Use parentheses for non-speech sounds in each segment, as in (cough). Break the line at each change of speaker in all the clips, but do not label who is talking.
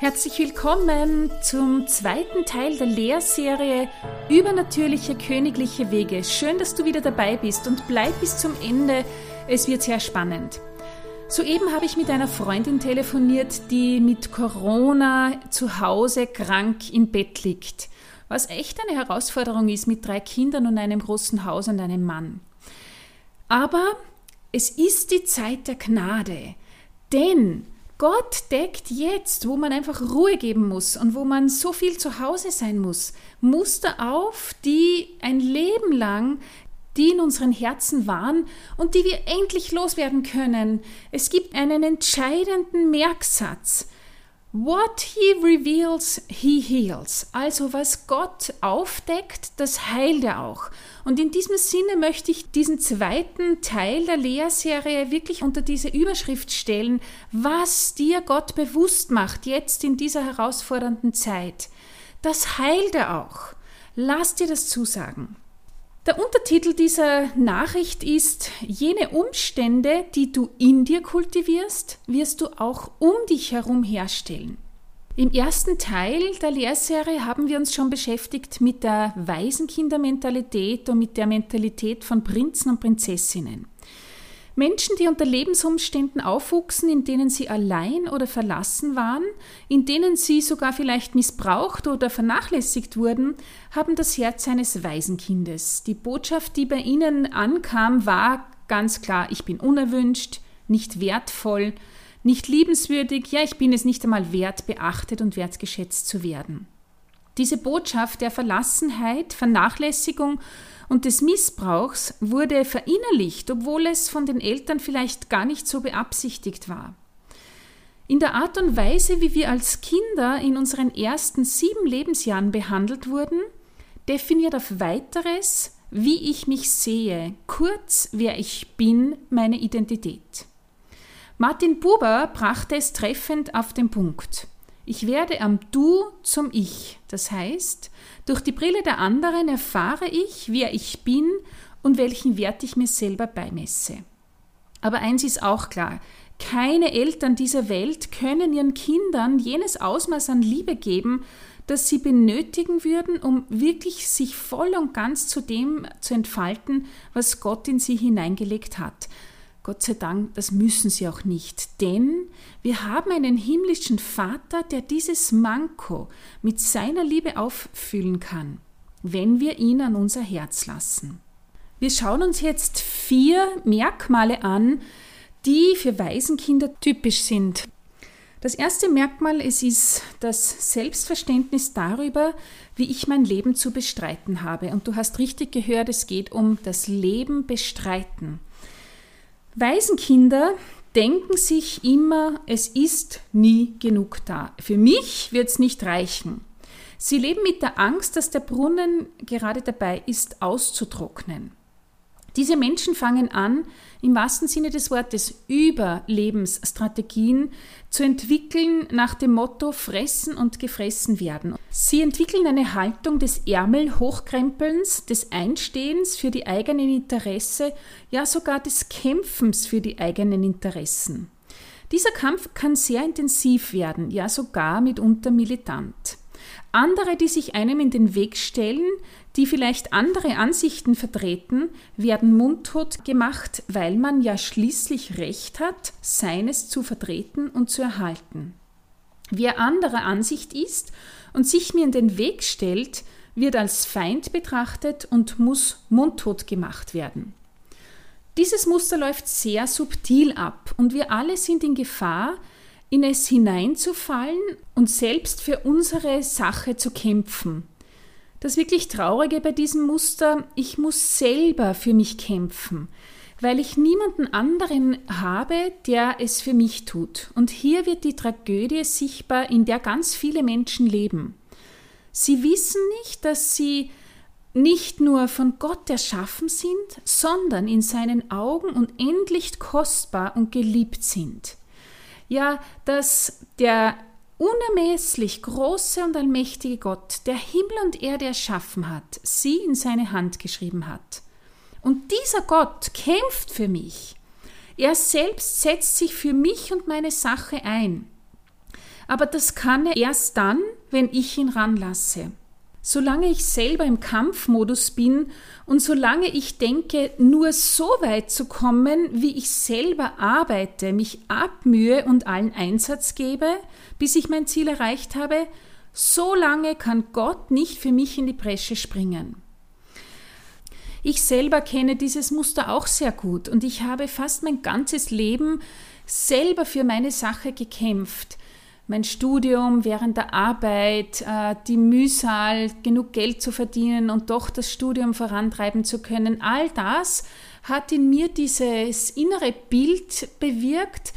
Herzlich willkommen zum zweiten Teil der Lehrserie Übernatürliche königliche Wege. Schön, dass du wieder dabei bist und bleib bis zum Ende. Es wird sehr spannend. Soeben habe ich mit einer Freundin telefoniert, die mit Corona zu Hause krank im Bett liegt. Was echt eine Herausforderung ist mit drei Kindern und einem großen Haus und einem Mann. Aber es ist die Zeit der Gnade. Denn Gott deckt jetzt, wo man einfach Ruhe geben muss und wo man so viel zu Hause sein muss, Muster auf, die ein Leben lang die in unseren Herzen waren und die wir endlich loswerden können. Es gibt einen entscheidenden Merksatz. What he reveals, he heals. Also was Gott aufdeckt, das heilt er auch. Und in diesem Sinne möchte ich diesen zweiten Teil der Lehrserie wirklich unter diese Überschrift stellen, was dir Gott bewusst macht jetzt in dieser herausfordernden Zeit. Das heilt er auch. Lass dir das zusagen. Der Untertitel dieser Nachricht ist, jene Umstände, die du in dir kultivierst, wirst du auch um dich herum herstellen. Im ersten Teil der Lehrserie haben wir uns schon beschäftigt mit der Waisenkindermentalität und mit der Mentalität von Prinzen und Prinzessinnen. Menschen, die unter Lebensumständen aufwuchsen, in denen sie allein oder verlassen waren, in denen sie sogar vielleicht missbraucht oder vernachlässigt wurden, haben das Herz eines Waisenkindes. Die Botschaft, die bei ihnen ankam, war ganz klar, ich bin unerwünscht, nicht wertvoll, nicht liebenswürdig, ja, ich bin es nicht einmal wert, beachtet und wertgeschätzt zu werden. Diese Botschaft der Verlassenheit, Vernachlässigung und des Missbrauchs wurde verinnerlicht, obwohl es von den Eltern vielleicht gar nicht so beabsichtigt war. In der Art und Weise, wie wir als Kinder in unseren ersten sieben Lebensjahren behandelt wurden, definiert auf weiteres, wie ich mich sehe, kurz wer ich bin, meine Identität. Martin Buber brachte es treffend auf den Punkt. Ich werde am Du zum Ich. Das heißt, durch die Brille der anderen erfahre ich, wer ich bin und welchen Wert ich mir selber beimesse. Aber eins ist auch klar, keine Eltern dieser Welt können ihren Kindern jenes Ausmaß an Liebe geben, das sie benötigen würden, um wirklich sich voll und ganz zu dem zu entfalten, was Gott in sie hineingelegt hat. Gott sei Dank, das müssen sie auch nicht, denn wir haben einen himmlischen Vater, der dieses Manko mit seiner Liebe auffüllen kann, wenn wir ihn an unser Herz lassen. Wir schauen uns jetzt vier Merkmale an, die für Waisenkinder typisch sind. Das erste Merkmal es ist das Selbstverständnis darüber, wie ich mein Leben zu bestreiten habe. Und du hast richtig gehört, es geht um das Leben bestreiten. Waisenkinder denken sich immer, es ist nie genug da. Für mich wird es nicht reichen. Sie leben mit der Angst, dass der Brunnen gerade dabei ist, auszutrocknen. Diese Menschen fangen an, im wahrsten Sinne des Wortes Überlebensstrategien zu entwickeln nach dem Motto fressen und gefressen werden. Sie entwickeln eine Haltung des Ärmelhochkrempelns, des Einstehens für die eigenen Interesse, ja sogar des Kämpfens für die eigenen Interessen. Dieser Kampf kann sehr intensiv werden, ja sogar mitunter militant. Andere, die sich einem in den Weg stellen, die vielleicht andere Ansichten vertreten, werden mundtot gemacht, weil man ja schließlich Recht hat, seines zu vertreten und zu erhalten. Wer anderer Ansicht ist und sich mir in den Weg stellt, wird als Feind betrachtet und muss mundtot gemacht werden. Dieses Muster läuft sehr subtil ab und wir alle sind in Gefahr, in es hineinzufallen und selbst für unsere Sache zu kämpfen. Das wirklich Traurige bei diesem Muster, ich muss selber für mich kämpfen, weil ich niemanden anderen habe, der es für mich tut. Und hier wird die Tragödie sichtbar, in der ganz viele Menschen leben. Sie wissen nicht, dass sie nicht nur von Gott erschaffen sind, sondern in seinen Augen unendlich kostbar und geliebt sind ja, dass der unermesslich große und allmächtige Gott, der Himmel und Erde erschaffen hat, sie in seine Hand geschrieben hat. Und dieser Gott kämpft für mich. Er selbst setzt sich für mich und meine Sache ein. Aber das kann er erst dann, wenn ich ihn ranlasse. Solange ich selber im Kampfmodus bin und solange ich denke, nur so weit zu kommen, wie ich selber arbeite, mich abmühe und allen Einsatz gebe, bis ich mein Ziel erreicht habe, so lange kann Gott nicht für mich in die Bresche springen. Ich selber kenne dieses Muster auch sehr gut und ich habe fast mein ganzes Leben selber für meine Sache gekämpft. Mein Studium während der Arbeit, äh, die Mühsal, genug Geld zu verdienen und doch das Studium vorantreiben zu können, all das hat in mir dieses innere Bild bewirkt,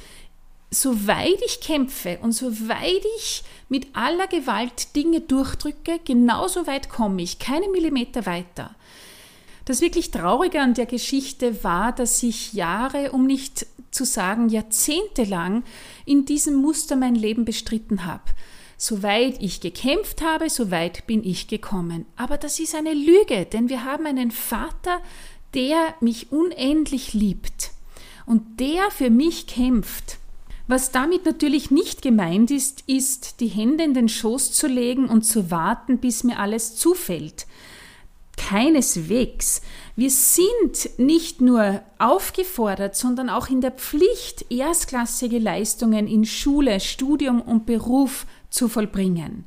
soweit ich kämpfe und soweit ich mit aller Gewalt Dinge durchdrücke, genauso weit komme ich, keine Millimeter weiter. Das wirklich Traurige an der Geschichte war, dass ich Jahre, um nicht zu sagen jahrzehntelang, in diesem Muster mein Leben bestritten habe. Soweit ich gekämpft habe, so weit bin ich gekommen. Aber das ist eine Lüge, denn wir haben einen Vater, der mich unendlich liebt und der für mich kämpft. Was damit natürlich nicht gemeint ist, ist, die Hände in den Schoß zu legen und zu warten, bis mir alles zufällt. Keineswegs. Wir sind nicht nur aufgefordert, sondern auch in der Pflicht, erstklassige Leistungen in Schule, Studium und Beruf zu vollbringen.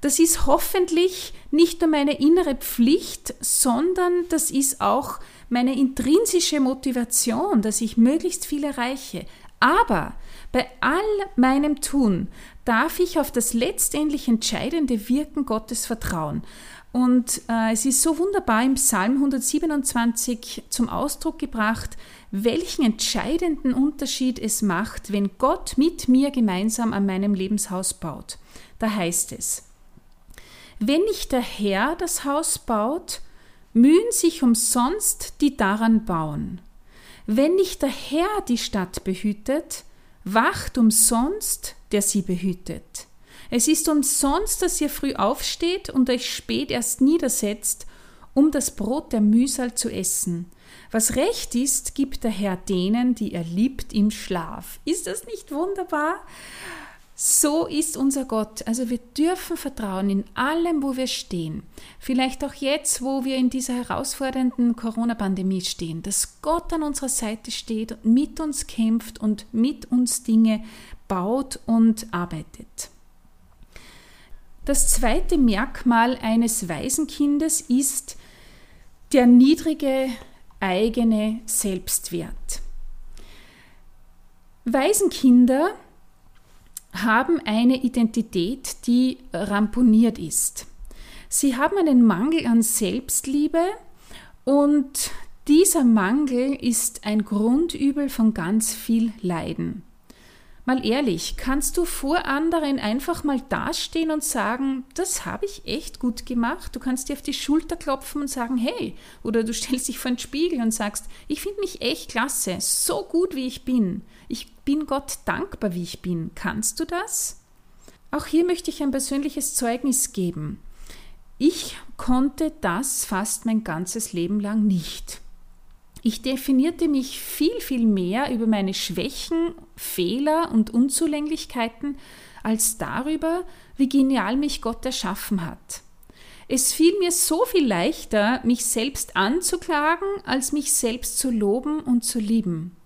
Das ist hoffentlich nicht nur meine innere Pflicht, sondern das ist auch meine intrinsische Motivation, dass ich möglichst viel erreiche. Aber bei all meinem Tun darf ich auf das letztendlich entscheidende Wirken Gottes vertrauen. Und äh, es ist so wunderbar im Psalm 127 zum Ausdruck gebracht, welchen entscheidenden Unterschied es macht, wenn Gott mit mir gemeinsam an meinem Lebenshaus baut. Da heißt es, wenn nicht der Herr das Haus baut, mühen sich umsonst die daran bauen. Wenn nicht der Herr die Stadt behütet, wacht umsonst, der sie behütet. Es ist umsonst, dass ihr früh aufsteht und euch spät erst niedersetzt, um das Brot der Mühsal zu essen. Was recht ist, gibt der Herr denen, die er liebt, im Schlaf. Ist das nicht wunderbar? So ist unser Gott. Also wir dürfen vertrauen in allem, wo wir stehen. Vielleicht auch jetzt, wo wir in dieser herausfordernden Corona-Pandemie stehen, dass Gott an unserer Seite steht und mit uns kämpft und mit uns Dinge baut und arbeitet. Das zweite Merkmal eines Waisenkindes ist der niedrige eigene Selbstwert. Waisenkinder haben eine Identität, die ramponiert ist. Sie haben einen Mangel an Selbstliebe und dieser Mangel ist ein Grundübel von ganz viel Leiden. Mal ehrlich, kannst du vor anderen einfach mal dastehen und sagen, das habe ich echt gut gemacht? Du kannst dir auf die Schulter klopfen und sagen, hey, oder du (laughs) stellst dich vor den Spiegel und sagst, ich finde mich echt klasse, so gut wie ich bin. Ich bin Gott dankbar, wie ich bin. Kannst du das? Auch hier möchte ich ein persönliches Zeugnis geben. Ich konnte das fast mein ganzes Leben lang nicht. Ich definierte mich viel, viel mehr über meine Schwächen, Fehler und Unzulänglichkeiten als darüber, wie genial mich Gott erschaffen hat. Es fiel mir so viel leichter, mich selbst anzuklagen, als mich selbst zu loben und zu lieben.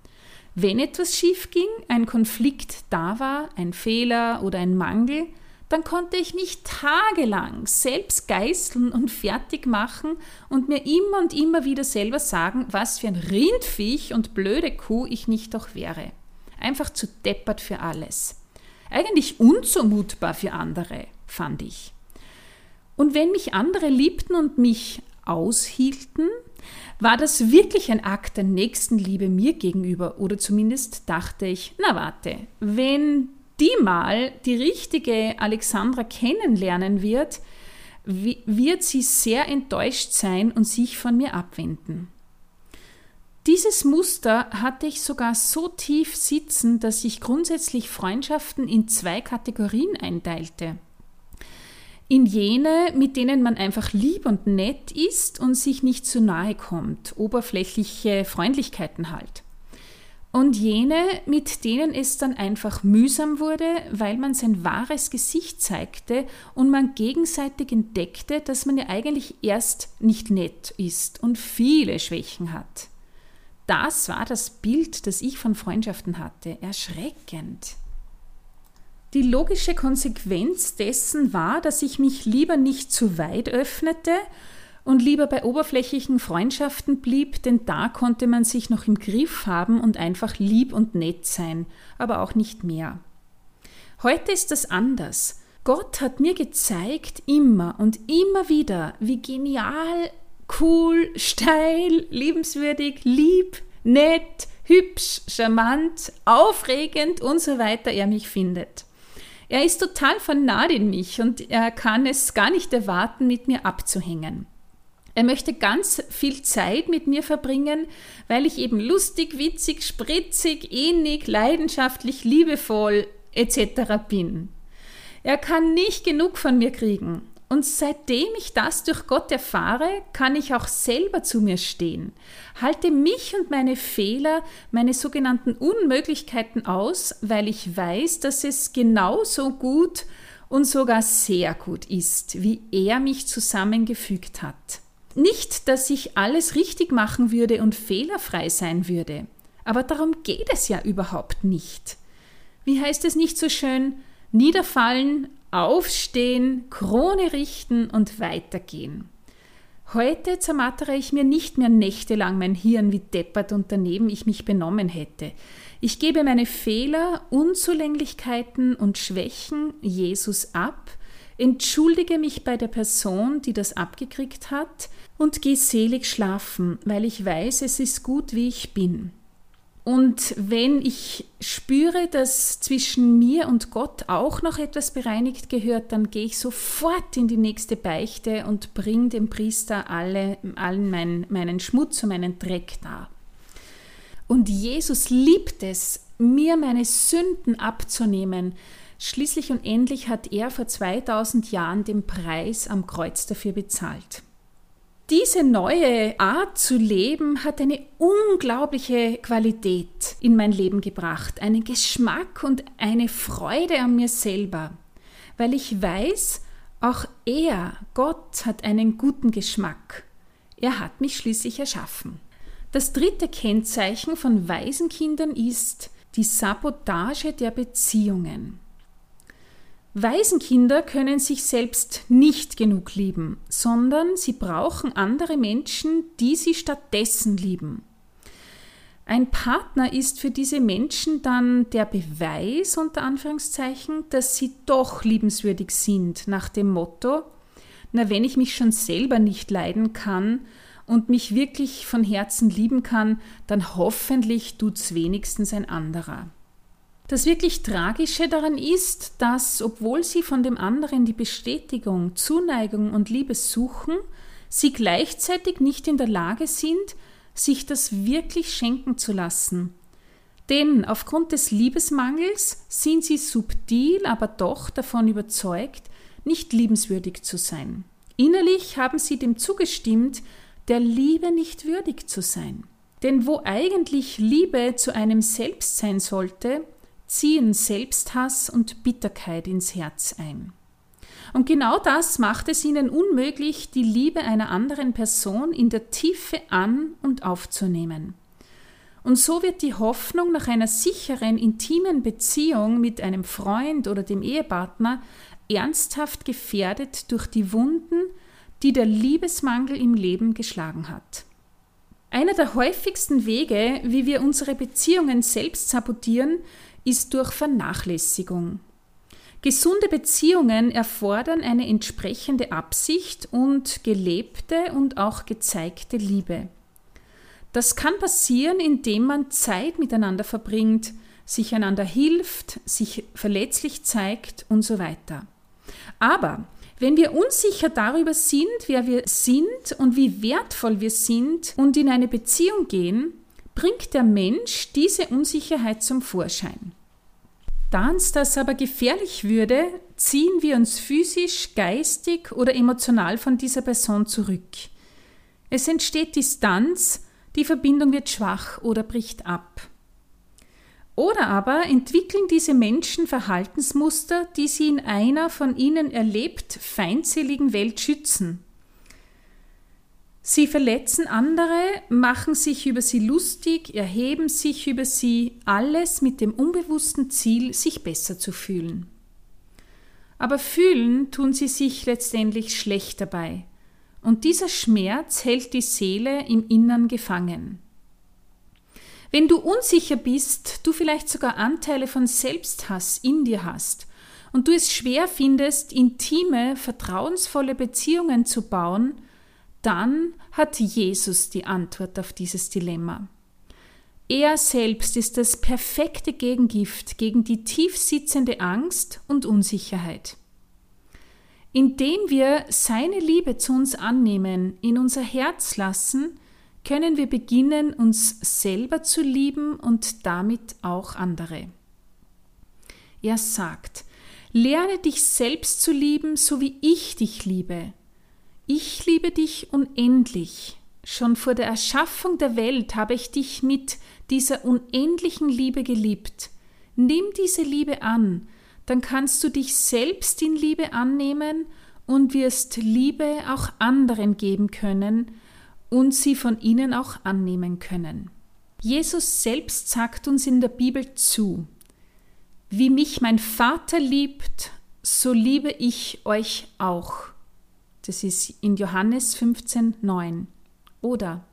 Wenn etwas schief ging, ein Konflikt da war, ein Fehler oder ein Mangel, dann konnte ich mich tagelang selbst geißeln und fertig machen und mir immer und immer wieder selber sagen, was für ein Rindviech und blöde Kuh ich nicht doch wäre. Einfach zu deppert für alles. Eigentlich unzumutbar für andere, fand ich. Und wenn mich andere liebten und mich aushielten, war das wirklich ein Akt der Nächstenliebe mir gegenüber oder zumindest dachte ich, na warte, wenn die mal die richtige Alexandra kennenlernen wird, wird sie sehr enttäuscht sein und sich von mir abwenden. Dieses Muster hatte ich sogar so tief sitzen, dass ich grundsätzlich Freundschaften in zwei Kategorien einteilte. In jene, mit denen man einfach lieb und nett ist und sich nicht zu nahe kommt, oberflächliche Freundlichkeiten halt und jene, mit denen es dann einfach mühsam wurde, weil man sein wahres Gesicht zeigte und man gegenseitig entdeckte, dass man ja eigentlich erst nicht nett ist und viele Schwächen hat. Das war das Bild, das ich von Freundschaften hatte. Erschreckend. Die logische Konsequenz dessen war, dass ich mich lieber nicht zu weit öffnete und lieber bei oberflächlichen Freundschaften blieb, denn da konnte man sich noch im Griff haben und einfach lieb und nett sein, aber auch nicht mehr. Heute ist das anders. Gott hat mir gezeigt, immer und immer wieder, wie genial, cool, steil, liebenswürdig, lieb, nett, hübsch, charmant, aufregend und so weiter er mich findet. Er ist total vernarrt in mich und er kann es gar nicht erwarten, mit mir abzuhängen. Er möchte ganz viel Zeit mit mir verbringen, weil ich eben lustig, witzig, spritzig, ähnlich, leidenschaftlich, liebevoll etc. bin. Er kann nicht genug von mir kriegen. Und seitdem ich das durch Gott erfahre, kann ich auch selber zu mir stehen, halte mich und meine Fehler, meine sogenannten Unmöglichkeiten aus, weil ich weiß, dass es genauso gut und sogar sehr gut ist, wie er mich zusammengefügt hat. Nicht, dass ich alles richtig machen würde und fehlerfrei sein würde, aber darum geht es ja überhaupt nicht. Wie heißt es nicht so schön? Niederfallen, aufstehen, Krone richten und weitergehen. Heute zermattere ich mir nicht mehr nächtelang mein Hirn, wie deppert und daneben ich mich benommen hätte. Ich gebe meine Fehler, Unzulänglichkeiten und Schwächen Jesus ab, entschuldige mich bei der Person, die das abgekriegt hat, und gehe selig schlafen, weil ich weiß, es ist gut, wie ich bin. Und wenn ich spüre, dass zwischen mir und Gott auch noch etwas bereinigt gehört, dann gehe ich sofort in die nächste Beichte und bringe dem Priester alle, allen meinen, meinen Schmutz und meinen Dreck dar. Und Jesus liebt es, mir meine Sünden abzunehmen. Schließlich und endlich hat er vor 2000 Jahren den Preis am Kreuz dafür bezahlt. Diese neue Art zu leben hat eine unglaubliche Qualität in mein Leben gebracht, einen Geschmack und eine Freude an mir selber, weil ich weiß, auch er, Gott, hat einen guten Geschmack. Er hat mich schließlich erschaffen. Das dritte Kennzeichen von Waisenkindern ist die Sabotage der Beziehungen. Waisenkinder können sich selbst nicht genug lieben, sondern sie brauchen andere Menschen, die sie stattdessen lieben. Ein Partner ist für diese Menschen dann der Beweis unter Anführungszeichen, dass sie doch liebenswürdig sind, nach dem Motto, na wenn ich mich schon selber nicht leiden kann und mich wirklich von Herzen lieben kann, dann hoffentlich tut's wenigstens ein anderer. Das wirklich Tragische daran ist, dass, obwohl sie von dem anderen die Bestätigung, Zuneigung und Liebe suchen, sie gleichzeitig nicht in der Lage sind, sich das wirklich schenken zu lassen. Denn aufgrund des Liebesmangels sind sie subtil, aber doch davon überzeugt, nicht liebenswürdig zu sein. Innerlich haben sie dem zugestimmt, der Liebe nicht würdig zu sein. Denn wo eigentlich Liebe zu einem selbst sein sollte, ziehen Selbsthass und Bitterkeit ins Herz ein. Und genau das macht es ihnen unmöglich, die Liebe einer anderen Person in der Tiefe an und aufzunehmen. Und so wird die Hoffnung nach einer sicheren, intimen Beziehung mit einem Freund oder dem Ehepartner ernsthaft gefährdet durch die Wunden, die der Liebesmangel im Leben geschlagen hat. Einer der häufigsten Wege, wie wir unsere Beziehungen selbst sabotieren, ist durch Vernachlässigung. Gesunde Beziehungen erfordern eine entsprechende Absicht und gelebte und auch gezeigte Liebe. Das kann passieren, indem man Zeit miteinander verbringt, sich einander hilft, sich verletzlich zeigt und so weiter. Aber wenn wir unsicher darüber sind, wer wir sind und wie wertvoll wir sind und in eine Beziehung gehen, bringt der Mensch diese Unsicherheit zum Vorschein. Da uns das aber gefährlich würde, ziehen wir uns physisch, geistig oder emotional von dieser Person zurück. Es entsteht Distanz, die Verbindung wird schwach oder bricht ab. Oder aber entwickeln diese Menschen Verhaltensmuster, die sie in einer von ihnen erlebt feindseligen Welt schützen. Sie verletzen andere, machen sich über sie lustig, erheben sich über sie, alles mit dem unbewussten Ziel, sich besser zu fühlen. Aber fühlen tun sie sich letztendlich schlecht dabei, und dieser Schmerz hält die Seele im Innern gefangen. Wenn du unsicher bist, du vielleicht sogar Anteile von Selbsthass in dir hast und du es schwer findest, intime, vertrauensvolle Beziehungen zu bauen, dann hat Jesus die Antwort auf dieses Dilemma. Er selbst ist das perfekte Gegengift gegen die tief sitzende Angst und Unsicherheit. Indem wir seine Liebe zu uns annehmen, in unser Herz lassen, können wir beginnen, uns selber zu lieben und damit auch andere. Er sagt, lerne dich selbst zu lieben, so wie ich dich liebe. Ich liebe dich unendlich. Schon vor der Erschaffung der Welt habe ich dich mit dieser unendlichen Liebe geliebt. Nimm diese Liebe an, dann kannst du dich selbst in Liebe annehmen und wirst Liebe auch anderen geben können, und sie von ihnen auch annehmen können. Jesus selbst sagt uns in der Bibel zu, wie mich mein Vater liebt, so liebe ich euch auch. Das ist in Johannes 15, 9. Oder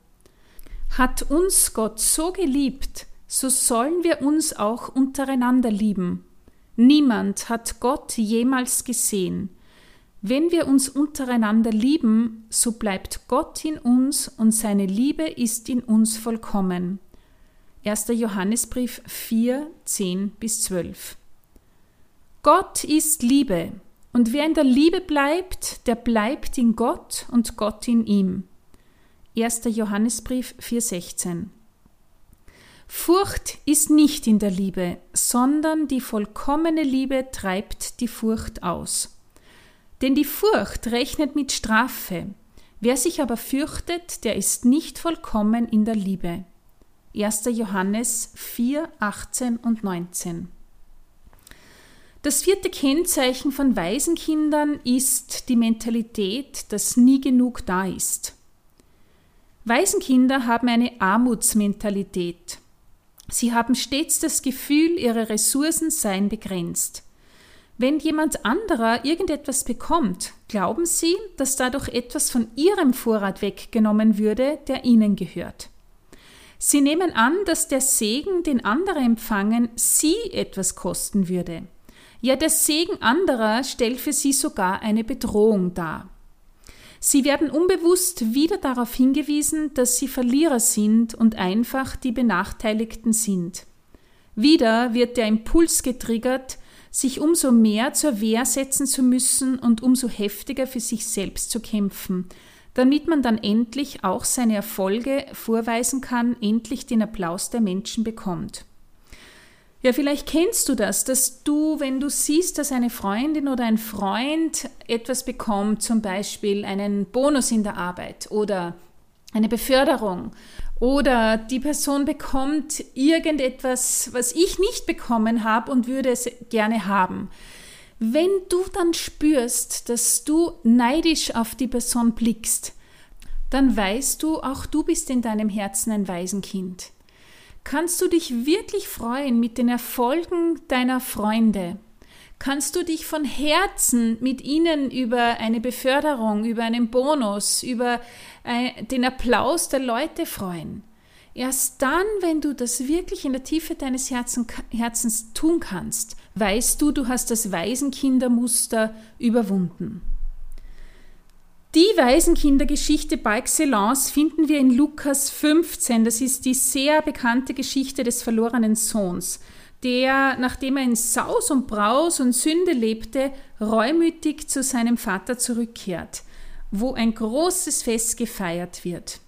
hat uns Gott so geliebt, so sollen wir uns auch untereinander lieben. Niemand hat Gott jemals gesehen. Wenn wir uns untereinander lieben, so bleibt Gott in uns und seine Liebe ist in uns vollkommen. 1. Johannesbrief 4, 10 bis 12. Gott ist Liebe, und wer in der Liebe bleibt, der bleibt in Gott und Gott in ihm. 1. Johannesbrief 4,16 Furcht ist nicht in der Liebe, sondern die vollkommene Liebe treibt die Furcht aus. Denn die Furcht rechnet mit Strafe. Wer sich aber fürchtet, der ist nicht vollkommen in der Liebe. 1. Johannes 4, 18 und 19. Das vierte Kennzeichen von Waisenkindern ist die Mentalität, dass nie genug da ist. Waisenkinder haben eine Armutsmentalität. Sie haben stets das Gefühl, ihre Ressourcen seien begrenzt. Wenn jemand anderer irgendetwas bekommt, glauben sie, dass dadurch etwas von ihrem Vorrat weggenommen würde, der ihnen gehört. Sie nehmen an, dass der Segen, den andere empfangen, sie etwas kosten würde. Ja, der Segen anderer stellt für sie sogar eine Bedrohung dar. Sie werden unbewusst wieder darauf hingewiesen, dass sie Verlierer sind und einfach die Benachteiligten sind. Wieder wird der Impuls getriggert, sich umso mehr zur Wehr setzen zu müssen und umso heftiger für sich selbst zu kämpfen, damit man dann endlich auch seine Erfolge vorweisen kann, endlich den Applaus der Menschen bekommt. Ja, vielleicht kennst du das, dass du, wenn du siehst, dass eine Freundin oder ein Freund etwas bekommt, zum Beispiel einen Bonus in der Arbeit oder eine Beförderung oder die Person bekommt irgendetwas, was ich nicht bekommen habe und würde es gerne haben. Wenn du dann spürst, dass du neidisch auf die Person blickst, dann weißt du, auch du bist in deinem Herzen ein Waisenkind. Kannst du dich wirklich freuen mit den Erfolgen deiner Freunde? Kannst du dich von Herzen mit ihnen über eine Beförderung, über einen Bonus, über äh, den Applaus der Leute freuen? Erst dann, wenn du das wirklich in der Tiefe deines Herzens tun kannst, weißt du, du hast das Waisenkindermuster überwunden. Die Waisenkindergeschichte par excellence finden wir in Lukas 15. Das ist die sehr bekannte Geschichte des verlorenen Sohns der, nachdem er in Saus und Braus und Sünde lebte, reumütig zu seinem Vater zurückkehrt, wo ein großes Fest gefeiert wird.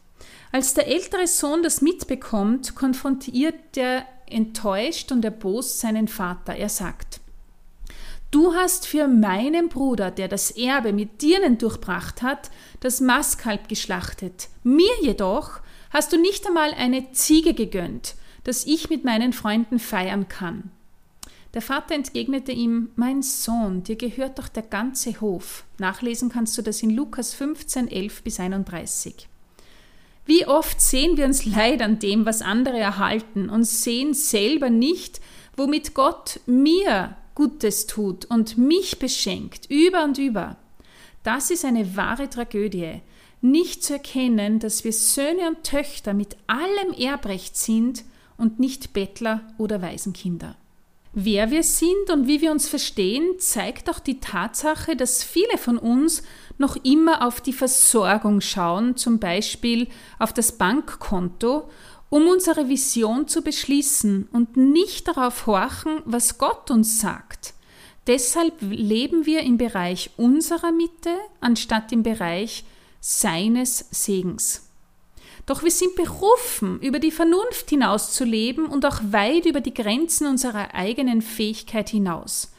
Als der ältere Sohn das mitbekommt, konfrontiert er enttäuscht und erbost seinen Vater. Er sagt, Du hast für meinen Bruder, der das Erbe mit Dirnen durchbracht hat, das Mastkalb geschlachtet. Mir jedoch hast du nicht einmal eine Ziege gegönnt. dass ich mit meinen Freunden feiern kann. Der Vater entgegnete ihm, Mein Sohn, dir gehört doch der ganze Hof. Nachlesen kannst du das in Lukas 15, 11 bis 31. Wie oft sehen wir uns leid an dem, was andere erhalten und sehen selber nicht, womit Gott mir Gutes tut und mich beschenkt, über und über. Das ist eine wahre Tragödie, nicht zu erkennen, dass wir Söhne und Töchter mit allem Erbrecht sind und nicht Bettler oder Waisenkinder. Wer wir sind und wie wir uns verstehen, zeigt auch die Tatsache, dass viele von uns noch immer auf die Versorgung schauen, zum Beispiel auf das Bankkonto, um unsere Vision zu beschließen und nicht darauf horchen, was Gott uns sagt. Deshalb leben wir im Bereich unserer Mitte anstatt im Bereich seines Segens. Doch wir sind berufen, über die Vernunft hinaus zu leben und auch weit über die Grenzen unserer eigenen Fähigkeit hinaus.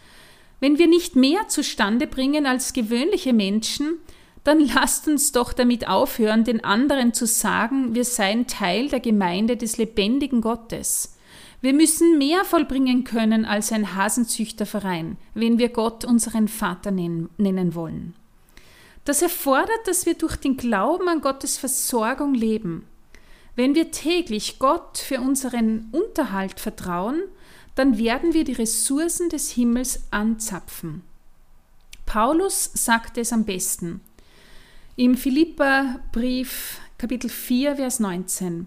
Wenn wir nicht mehr zustande bringen als gewöhnliche Menschen, dann lasst uns doch damit aufhören, den anderen zu sagen, wir seien Teil der Gemeinde des lebendigen Gottes. Wir müssen mehr vollbringen können als ein Hasenzüchterverein, wenn wir Gott unseren Vater nennen wollen. Das erfordert, dass wir durch den Glauben an Gottes Versorgung leben. Wenn wir täglich Gott für unseren Unterhalt vertrauen, dann werden wir die Ressourcen des Himmels anzapfen. Paulus sagte es am besten. Im Philipperbrief Kapitel 4, Vers 19.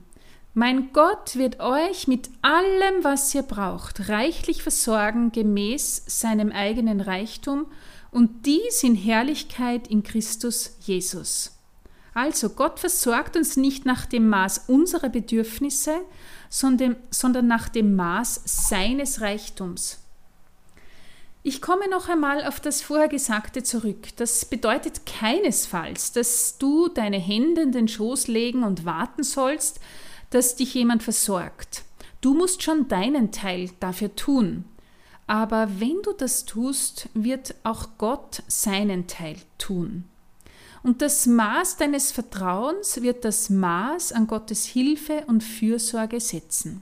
Mein Gott wird euch mit allem, was ihr braucht, reichlich versorgen gemäß seinem eigenen Reichtum und dies in Herrlichkeit in Christus Jesus. Also Gott versorgt uns nicht nach dem Maß unserer Bedürfnisse, sondern, sondern nach dem Maß seines Reichtums. Ich komme noch einmal auf das Vorhergesagte zurück. Das bedeutet keinesfalls, dass du deine Hände in den Schoß legen und warten sollst, dass dich jemand versorgt. Du musst schon deinen Teil dafür tun. Aber wenn du das tust, wird auch Gott seinen Teil tun. Und das Maß deines Vertrauens wird das Maß an Gottes Hilfe und Fürsorge setzen.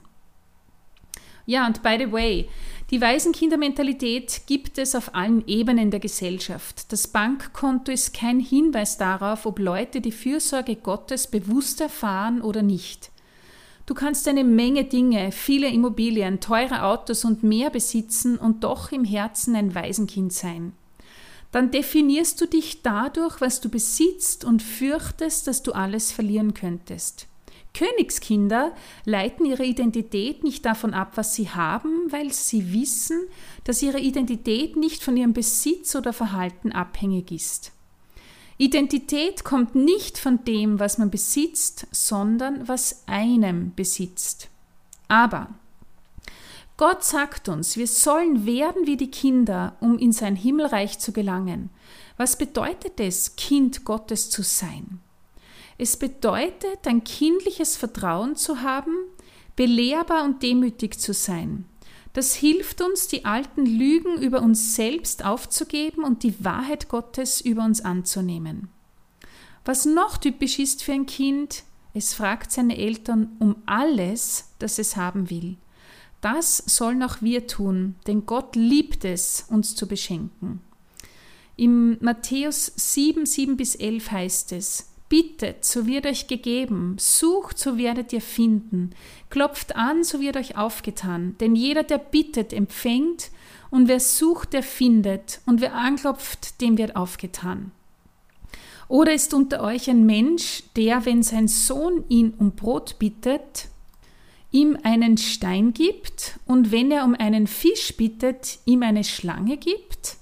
Ja, und by the way, die Waisenkindermentalität gibt es auf allen Ebenen der Gesellschaft. Das Bankkonto ist kein Hinweis darauf, ob Leute die Fürsorge Gottes bewusst erfahren oder nicht. Du kannst eine Menge Dinge, viele Immobilien, teure Autos und mehr besitzen und doch im Herzen ein Waisenkind sein. Dann definierst du dich dadurch, was du besitzt und fürchtest, dass du alles verlieren könntest. Königskinder leiten ihre Identität nicht davon ab, was sie haben, weil sie wissen, dass ihre Identität nicht von ihrem Besitz oder Verhalten abhängig ist. Identität kommt nicht von dem, was man besitzt, sondern was einem besitzt. Aber Gott sagt uns, wir sollen werden wie die Kinder, um in sein Himmelreich zu gelangen. Was bedeutet es, Kind Gottes zu sein? Es bedeutet, ein kindliches Vertrauen zu haben, belehrbar und demütig zu sein, das hilft uns, die alten Lügen über uns selbst aufzugeben und die Wahrheit Gottes über uns anzunehmen. Was noch typisch ist für ein Kind, es fragt seine Eltern um alles, das es haben will. Das sollen auch wir tun, denn Gott liebt es, uns zu beschenken. Im Matthäus 7, 7 bis 11 heißt es, Bittet, so wird euch gegeben, sucht, so werdet ihr finden, klopft an, so wird euch aufgetan, denn jeder, der bittet, empfängt, und wer sucht, der findet, und wer anklopft, dem wird aufgetan. Oder ist unter euch ein Mensch, der, wenn sein Sohn ihn um Brot bittet, ihm einen Stein gibt, und wenn er um einen Fisch bittet, ihm eine Schlange gibt?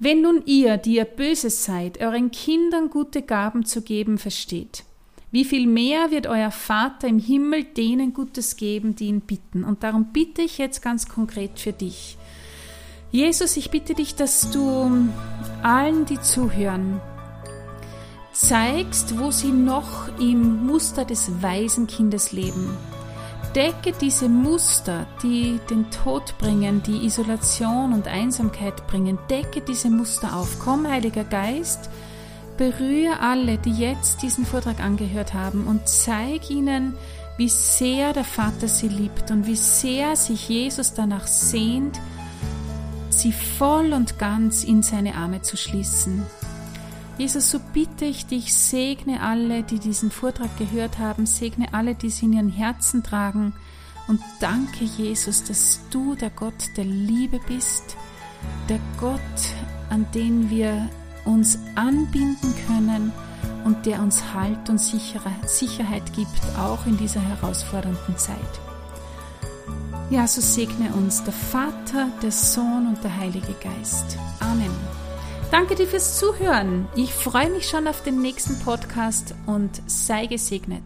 Wenn nun ihr, die ihr böse seid, euren Kindern gute Gaben zu geben versteht, wie viel mehr wird euer Vater im Himmel denen Gutes geben, die ihn bitten? Und darum bitte ich jetzt ganz konkret für dich. Jesus, ich bitte dich, dass du allen, die zuhören, zeigst, wo sie noch im Muster des Waisenkindes leben Decke diese Muster, die den Tod bringen, die Isolation und Einsamkeit bringen, decke diese Muster auf. Komm, Heiliger Geist, berühre alle, die jetzt diesen Vortrag angehört haben und zeig ihnen, wie sehr der Vater sie liebt und wie sehr sich Jesus danach sehnt, sie voll und ganz in seine Arme zu schließen. Jesus, so bitte ich dich, segne alle, die diesen Vortrag gehört haben, segne alle, die sie in ihren Herzen tragen und danke Jesus, dass du der Gott der Liebe bist, der Gott, an den wir uns anbinden können und der uns Halt und Sicherheit gibt, auch in dieser herausfordernden Zeit. Ja, so segne uns der Vater, der Sohn und der Heilige Geist. Amen. Danke dir fürs Zuhören. Ich freue mich schon auf den nächsten Podcast und sei gesegnet.